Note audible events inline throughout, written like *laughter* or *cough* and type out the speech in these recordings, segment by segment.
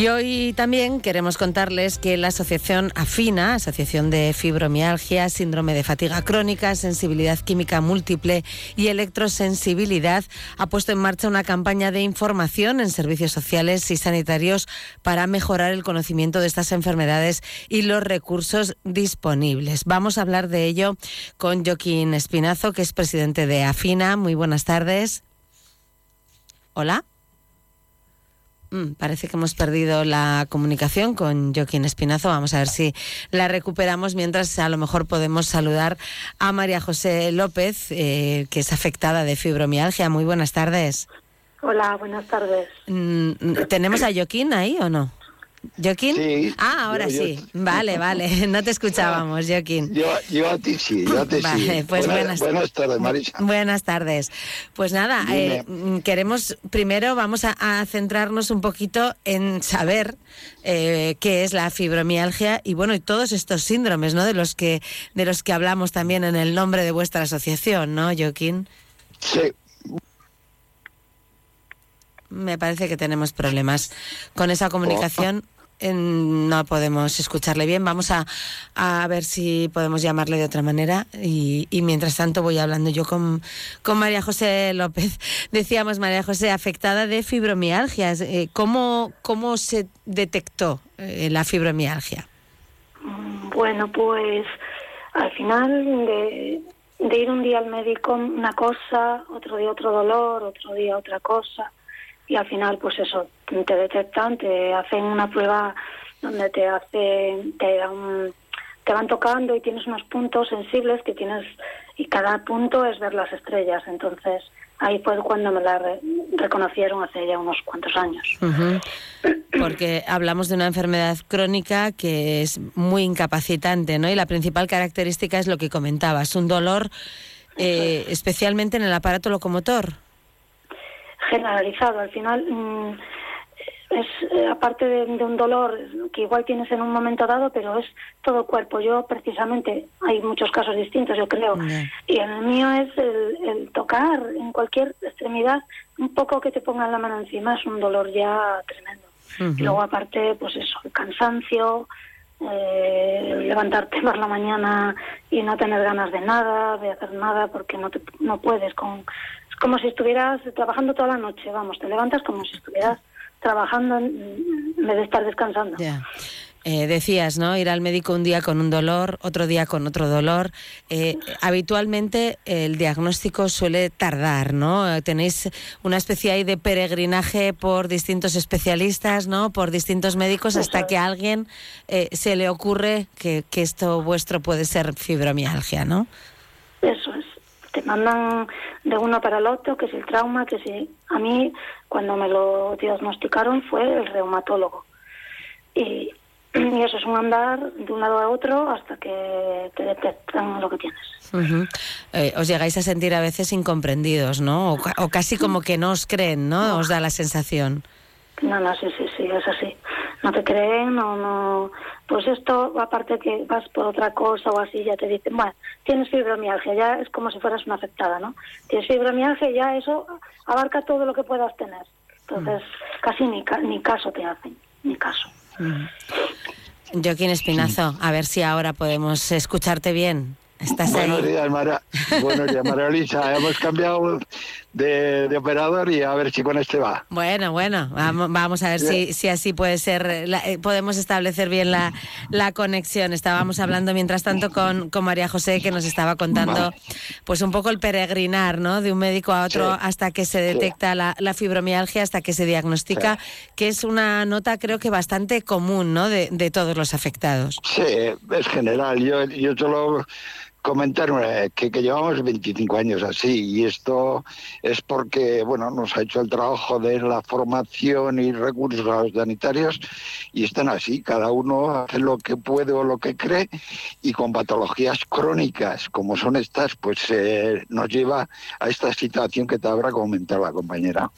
Y hoy también queremos contarles que la Asociación AFINA, Asociación de Fibromialgia, Síndrome de Fatiga Crónica, Sensibilidad Química Múltiple y Electrosensibilidad, ha puesto en marcha una campaña de información en servicios sociales y sanitarios para mejorar el conocimiento de estas enfermedades y los recursos disponibles. Vamos a hablar de ello con Joaquín Espinazo, que es presidente de AFINA. Muy buenas tardes. Hola. Mm, parece que hemos perdido la comunicación con Joaquín Espinazo. Vamos a ver si la recuperamos mientras a lo mejor podemos saludar a María José López, eh, que es afectada de fibromialgia. Muy buenas tardes. Hola, buenas tardes. Mm, ¿Tenemos a Joaquín ahí o no? ¿Joaquín? Sí. Ah, ahora sí. Vale, vale. *laughs* No te escuchábamos, Joaquín. Yo, yo a ti sí, yo a ti *laughs* vale, sí. Pues buenas, buenas, tardes, Marisa. Buenas tardes. Pues nada, eh, queremos, primero vamos a, a, centrarnos un poquito en saber eh, qué es la fibromialgia y bueno, y todos estos síndromes, ¿no? De los que, de los que hablamos también en el nombre de vuestra asociación, ¿no, Joaquín? Sí, me parece que tenemos problemas con esa comunicación. No podemos escucharle bien. Vamos a, a, ver si podemos llamarle de otra manera. Y, y mientras tanto voy hablando yo con, con, María José López. *laughs* Decíamos, María José, afectada de fibromialgia. Eh, ¿Cómo, ¿Cómo se detectó eh, la fibromialgia? Bueno, pues al final de, de ir un día al médico una cosa, otro día otro dolor, otro día otra cosa y al final pues eso te detectan te hacen una prueba donde te hace te dan te van tocando y tienes unos puntos sensibles que tienes y cada punto es ver las estrellas. Entonces ahí fue cuando me la re reconocieron hace ya unos cuantos años. Uh -huh. porque hablamos de una enfermedad crónica que es muy incapacitante no y la principal característica es lo que comentabas un dolor eh, especialmente en el aparato locomotor generalizado. Al final, mmm, es eh, aparte de, de, un dolor que igual tienes en un momento dado, pero es todo el cuerpo. Yo precisamente, hay muchos casos distintos, yo creo, y el mío es el, el, tocar en cualquier extremidad, un poco que te pongan la mano encima, es un dolor ya tremendo. Uh -huh. Y luego aparte, pues eso, el cansancio, eh, levantarte por la mañana y no tener ganas de nada, de hacer nada, porque no, te, no puedes con como si estuvieras trabajando toda la noche, vamos, te levantas como si estuvieras trabajando en vez de estar descansando. Yeah. Eh, decías, ¿no? Ir al médico un día con un dolor, otro día con otro dolor. Eh, habitualmente el diagnóstico suele tardar, ¿no? Tenéis una especie ahí de peregrinaje por distintos especialistas, ¿no? Por distintos médicos hasta que a alguien eh, se le ocurre que, que esto vuestro puede ser fibromialgia, ¿no? Eso es te mandan de uno para el otro, que es el trauma, que si a mí cuando me lo diagnosticaron fue el reumatólogo. Y, *clears throat* y, eso es un andar de un lado a otro hasta que te detectan lo que tienes. Uh -huh. eh, os llegáis a sentir a veces incomprendidos, ¿no? O, o, casi como que no os creen, ¿no? no. Os da la sensación. No, no, sí, sí, sí, es así. No te creen, no, no. Pues esto, aparte que vas por otra cosa o así, ya te dicen, bueno, tienes fibromialgia, ya es como si fueras una afectada, ¿no? Tienes fibromialgia y ya eso abarca todo lo que puedas tener. Entonces, mm. casi ni, ni caso te hacen, ni caso. Mm. Joaquín Espinazo, a ver si ahora podemos escucharte bien. ¿Estás Buenos ahí? días, Mara. *laughs* Buenos días, María Luisa. Hemos cambiado de, de, operador y a ver si con este va. Bueno, bueno, vamos, vamos a ver si, si, así puede ser, la, eh, podemos establecer bien la, la, conexión. Estábamos hablando mientras tanto con, con, María José que nos estaba contando pues un poco el peregrinar, ¿no? De un médico a otro sí. hasta que se detecta sí. la, la, fibromialgia, hasta que se diagnostica, que es una nota creo que bastante común, ¿no? De, de todos los afectados. Sí, es general. Yo, yo solo comentar eh, que, llevamos 25 años así y esto es porque bueno nos ha hecho el trabajo de la formación y recursos sanitarios y están así cada uno hace lo que puede o lo que cree y con patologías crónicas como son estas pues eh, nos lleva a esta situación que te habrá comentado la compañera.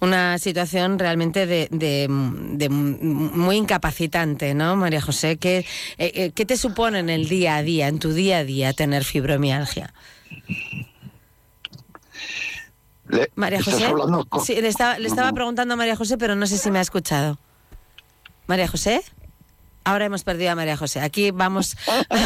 Una situación realmente de, de, de, muy incapacitante no María José ¿Qué, eh, ¿qué te supone en el día a día en tu día a día tener fibromialgia? Le, María José. Con... Sí, le estaba, le estaba preguntando a María José, pero no sé si me ha escuchado. María José. Ahora hemos perdido a María José. Aquí vamos,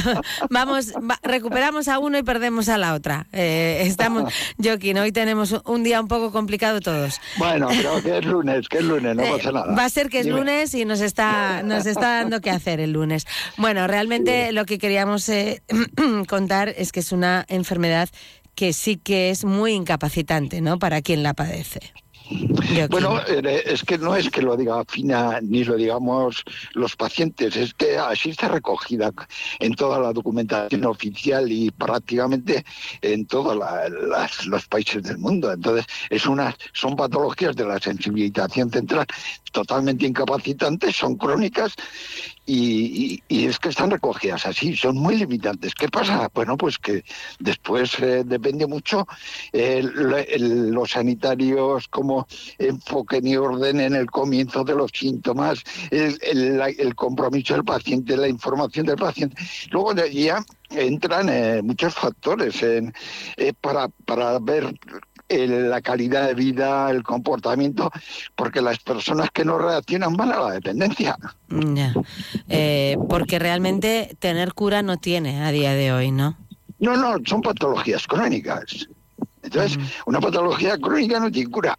*laughs* vamos, recuperamos a uno y perdemos a la otra. Eh, estamos, *laughs* Joaquín, hoy tenemos un día un poco complicado todos. Bueno, pero que es lunes, que es lunes, no eh, pasa nada. Va a ser que es lunes y nos está, nos está dando que hacer el lunes. Bueno, realmente lo que queríamos eh, *clears throat* contar es que es una enfermedad que sí que es muy incapacitante, ¿no? Para quien la padece. Bueno, eh, es que no es que lo diga Fina ni lo digamos los pacientes, es que así está recogida en toda la documentación oficial y prácticamente en todos los países del mundo. Entonces, es una, son patologías de la sensibilización central totalmente incapacitantes, son crónicas y, es que están recogidas así, son muy limitantes. ¿Qué pasa? Bueno, pues que después eh, depende mucho los sanitarios como enfoquen y ordenen el comienzo de los síntomas, el, compromiso del paciente, la información del paciente. Luego ya entran eh, muchos factores eh, para, para ver la calidad de vida, el comportamiento, porque las personas que no reaccionan van a la dependencia. Eh, porque realmente tener cura no tiene a día de hoy, ¿no? No, no, son patologías crónicas. Entonces, una patología crónica no tiene cura.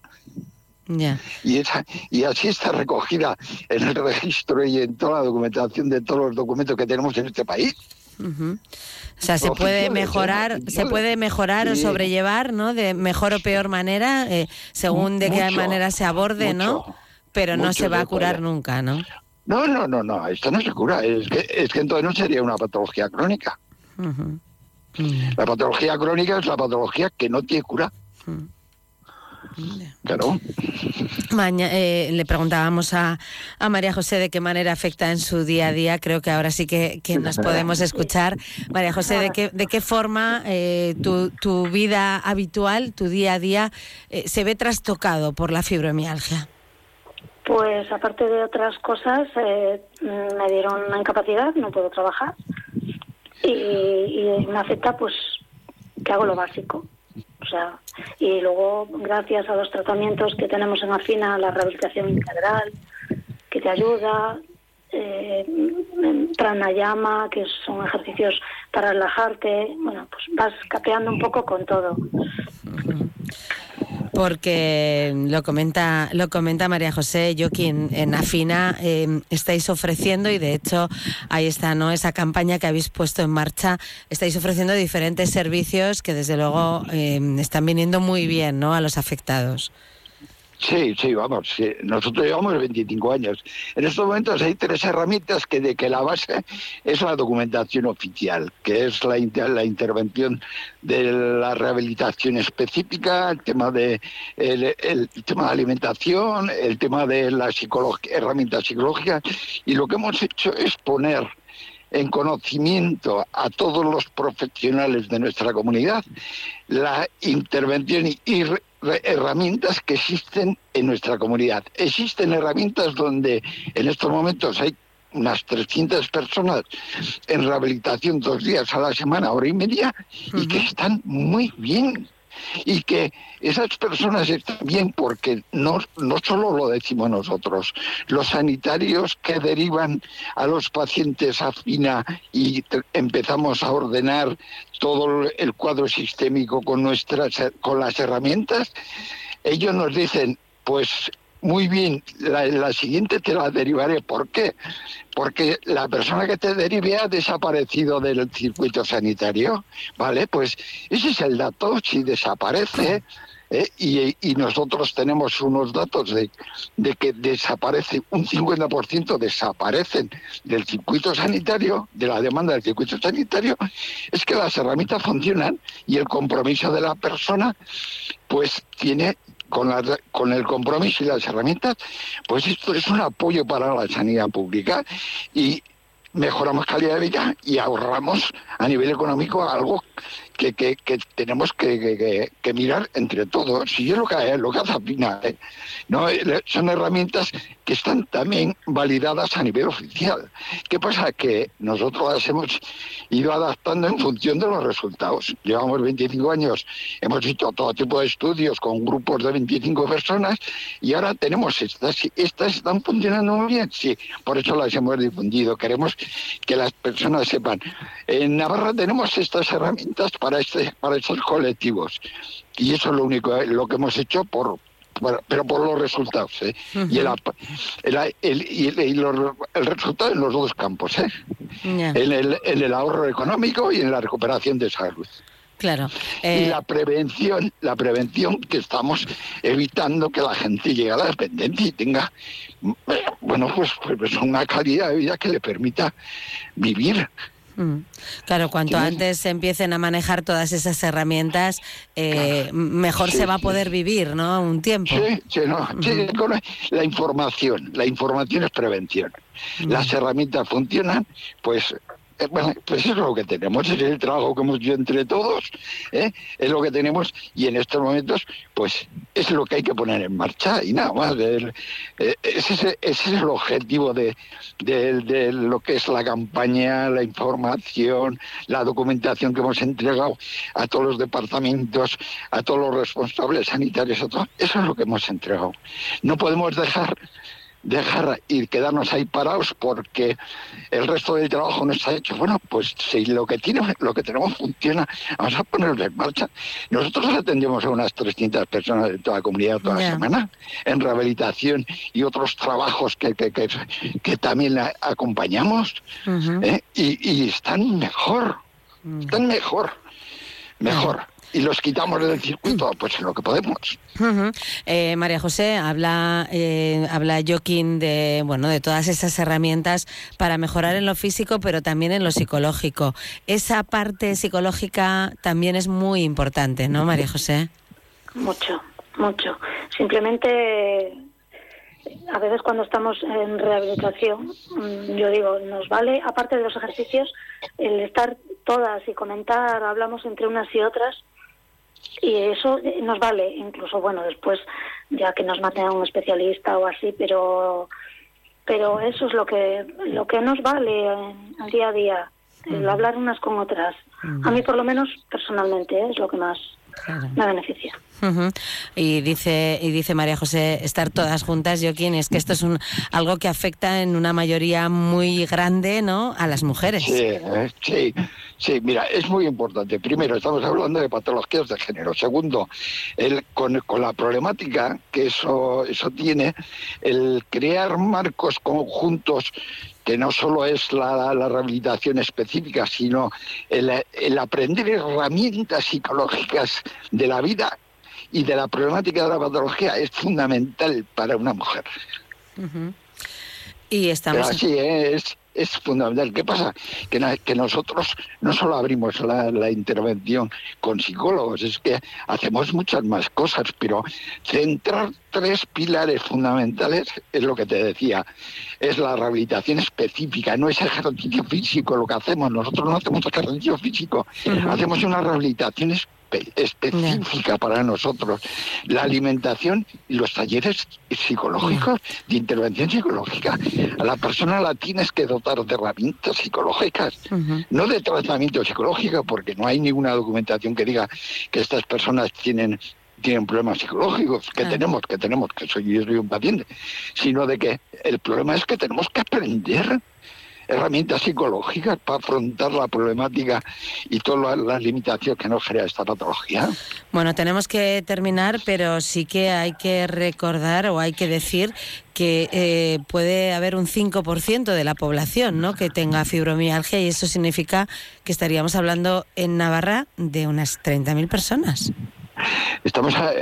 Y, esa, y así está recogida en el registro y en toda la documentación de todos los documentos que tenemos en este país. O sea, se puede mejorar, se puede mejorar o sobrellevar, ¿no? De mejor o peor manera, eh, según de qué manera se aborde, ¿no? Pero no se va a curar nunca, ¿no? No, no, no, no, esto no se cura. Es que, es que entonces no sería una patología crónica. La patología crónica es la patología que no tiene cura. Claro. Eh, le preguntábamos a, a, María José de qué manera afecta en su día a día. Creo que ahora sí que, nos podemos escuchar. María José, ¿de qué, de qué forma eh, tu, tu, vida habitual, tu día a día, eh, se ve trastocado por la fibromialgia? Pues aparte de otras cosas, me dieron una incapacidad, no puedo trabajar. Y, y me afecta pues que hago lo básico o sea, y luego, gracias a los tratamientos que tenemos en Afina, la rehabilitación integral, que te ayuda, eh, pranayama, que son ejercicios para relajarte, bueno, pues vas capeando un poco con todo porque lo comenta lo comenta María José, yo quien en Afina em, estáis ofreciendo y de hecho ahí está no esa campaña que habéis puesto en marcha, estáis ofreciendo diferentes servicios que desde luego em, están viniendo muy bien no a los afectados. Sí, sí, vamos. Nosotros llevamos 25 años. En estos momentos hay tres herramientas que de que la base es la documentación oficial, que es la, la intervención de la rehabilitación específica, el tema de el, tema de alimentación, el tema de la psicología, herramientas psicológicas y lo que hemos hecho es poner en conocimiento a todos los profesionales de nuestra comunidad la intervención y herramientas que existen en nuestra comunidad. Existen herramientas donde en estos momentos hay unas 300 personas en rehabilitación dos días a la semana, hora y media, y que están muy bien y que esas personas están bien porque no, no solo lo decimos nosotros, los sanitarios que derivan a los pacientes a FINA y empezamos a ordenar todo el cuadro sistémico con, nuestras, con las herramientas, ellos nos dicen, pues muy bien, la, siguiente te la derivaré. ¿Por qué? Porque la persona que te derive ha desaparecido del circuito sanitario, ¿vale? Pues ese es el dato, si desaparece, ¿eh? y, nosotros tenemos unos datos de, de que desaparece, un 50% desaparecen del circuito sanitario, de la demanda del circuito sanitario, es que las herramientas funcionan y el compromiso de la persona pues tiene con, el compromiso y las herramientas, pues esto es un apoyo para la sanidad pública y mejoramos calidad de vida y ahorramos a nivel económico algo que, que, tenemos que, que, mirar entre todos. Y es lo que, lo que hace Pina. ¿eh? ¿no? Son herramientas que están también validadas a nivel oficial. ¿Qué pasa? Que nosotros las hemos ido adaptando en función de los resultados. Llevamos 25 años, hemos hecho todo tipo de estudios con grupos de 25 personas y ahora tenemos estas. ¿Estas están funcionando muy bien? Sí, por eso las hemos difundido. Queremos que las personas sepan. En Navarra tenemos estas herramientas para, este, para estos colectivos. Y eso es lo único, eh, lo que hemos hecho por, pero por los resultados. ¿eh? Y, el, el, el, resultado en los dos campos, ¿eh? en, el, en el ahorro económico y en la recuperación de salud. Claro. Y eh, la prevención, la prevención que estamos evitando que la gente llegue a la dependencia y tenga, bueno, pues, pues una calidad de vida que le permita vivir Mm. Claro, cuanto antes se empiecen a manejar todas esas herramientas, eh, mejor se va a poder vivir, ¿no? Un tiempo. Sí, sí, no. la información, la información es prevención. Las herramientas funcionan, pues eh, bueno, *laughs* pues es lo que tenemos, es el trabajo que hemos hecho entre todos, ¿eh? es lo que tenemos y en estos momentos pues es lo que hay que poner en marcha y nada más. Eh, ese, es el objetivo de, de, lo que es la campaña, la información, la documentación que hemos entregado a todos los departamentos, a todos los responsables sanitarios, a todo. eso es lo que hemos entregado. No podemos dejar dejar y quedarnos ahí parados porque el resto del trabajo no está hecho. Bueno, pues si lo que tiene, lo que tenemos funciona, vamos a ponerlo en marcha. Nosotros atendemos a unas 300 personas de toda la comunidad toda la semana en rehabilitación y otros trabajos que, que, que, también acompañamos ¿eh? y, y, están mejor, están mejor, mejor y los quitamos del circuito, pues en lo que podemos. Eh, María José, habla, eh, habla Joaquín de, bueno, de todas esas herramientas para mejorar en lo físico, pero también en lo psicológico. Esa parte psicológica también es muy importante, ¿no, María José? Mucho, mucho. Simplemente a veces cuando estamos en rehabilitación, mm, yo digo, nos vale, aparte de los ejercicios, el estar todas y comentar, hablamos entre unas y otras, y eso nos vale, incluso, bueno, después ya que nos maten a un especialista o así, pero pero eso es lo que lo que nos vale en, día a día, el hablar unas con otras. A mí por lo menos personalmente ¿eh? es lo que más me beneficia. Y dice y dice María José estar todas juntas, Joaquín, es que esto es un algo que afecta en una mayoría muy grande, ¿no? A las mujeres. Sí, eh, sí, sí. Mira, es muy importante. Primero, estamos hablando de patologías de género. Segundo, el, con, con la problemática que eso eso tiene, el crear marcos conjuntos que no solo es la, rehabilitación específica, sino el, aprender herramientas psicológicas de la vida y de la problemática de la patología es fundamental para una mujer. Y estamos... así es, es fundamental. ¿Qué pasa? Que, que nosotros no solo abrimos la, intervención con psicólogos, es que hacemos muchas más cosas, pero centrar tres pilares fundamentales es lo que te decía, es la rehabilitación específica, no es ejercicio físico lo que hacemos, nosotros no hacemos ejercicio físico, hacemos una rehabilitación específica específica para nosotros. La alimentación y los talleres psicológicos, de intervención psicológica. A la persona la tienes que dotar de herramientas psicológicas, no de tratamiento psicológico, porque no hay ninguna documentación que diga que estas personas tienen tienen problemas psicológicos, que tenemos, que tenemos, que soy, yo soy un paciente, sino de que el problema es que tenemos que aprender herramientas psicológicas para afrontar la problemática y todas las limitaciones que nos genera esta patología. Bueno, tenemos que terminar, pero sí que hay que recordar o hay que decir que eh, puede haber un 5% de la población ¿no? que tenga fibromialgia y eso significa que estaríamos hablando en Navarra de unas 30.000 personas. Estamos a,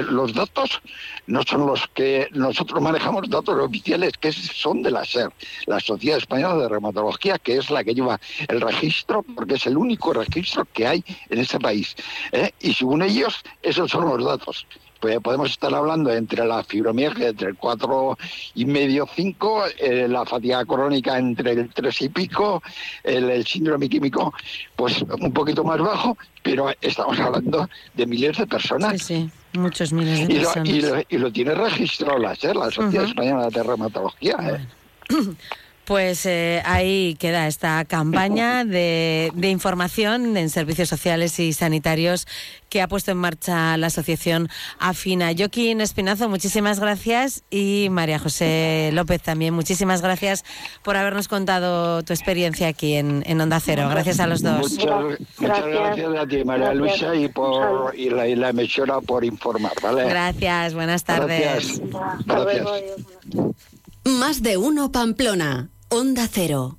los datos no son los que nosotros manejamos datos oficiales que son de la SER, la Sociedad Española de Reumatología, que es la que lleva el registro, porque es el único registro que hay en ese país. ¿eh? Y según ellos, esos son los datos pues podemos estar hablando entre la fibromialgia entre el 4 y medio 5, eh, la fatiga crónica entre el 3 y pico, el, síndrome químico pues un poquito más bajo, pero estamos hablando de miles de personas. Sí, sí, muchos miles de y personas. y, lo, tiene registrado la, la Sociedad Española de Reumatología. ¿eh? *clears throat* Pues eh, ahí queda esta campaña de, información en servicios sociales y sanitarios que ha puesto en marcha la asociación Afina. Joaquín Espinazo, muchísimas gracias y María José López también, muchísimas gracias por habernos contado tu experiencia aquí en, Onda Cero. Gracias a los dos. Muchas, gracias. a ti, María Luisa, y, por, y, la, y la emisora por informar. ¿vale? Gracias, buenas tardes. Gracias. Más de uno Pamplona. Onda Cero.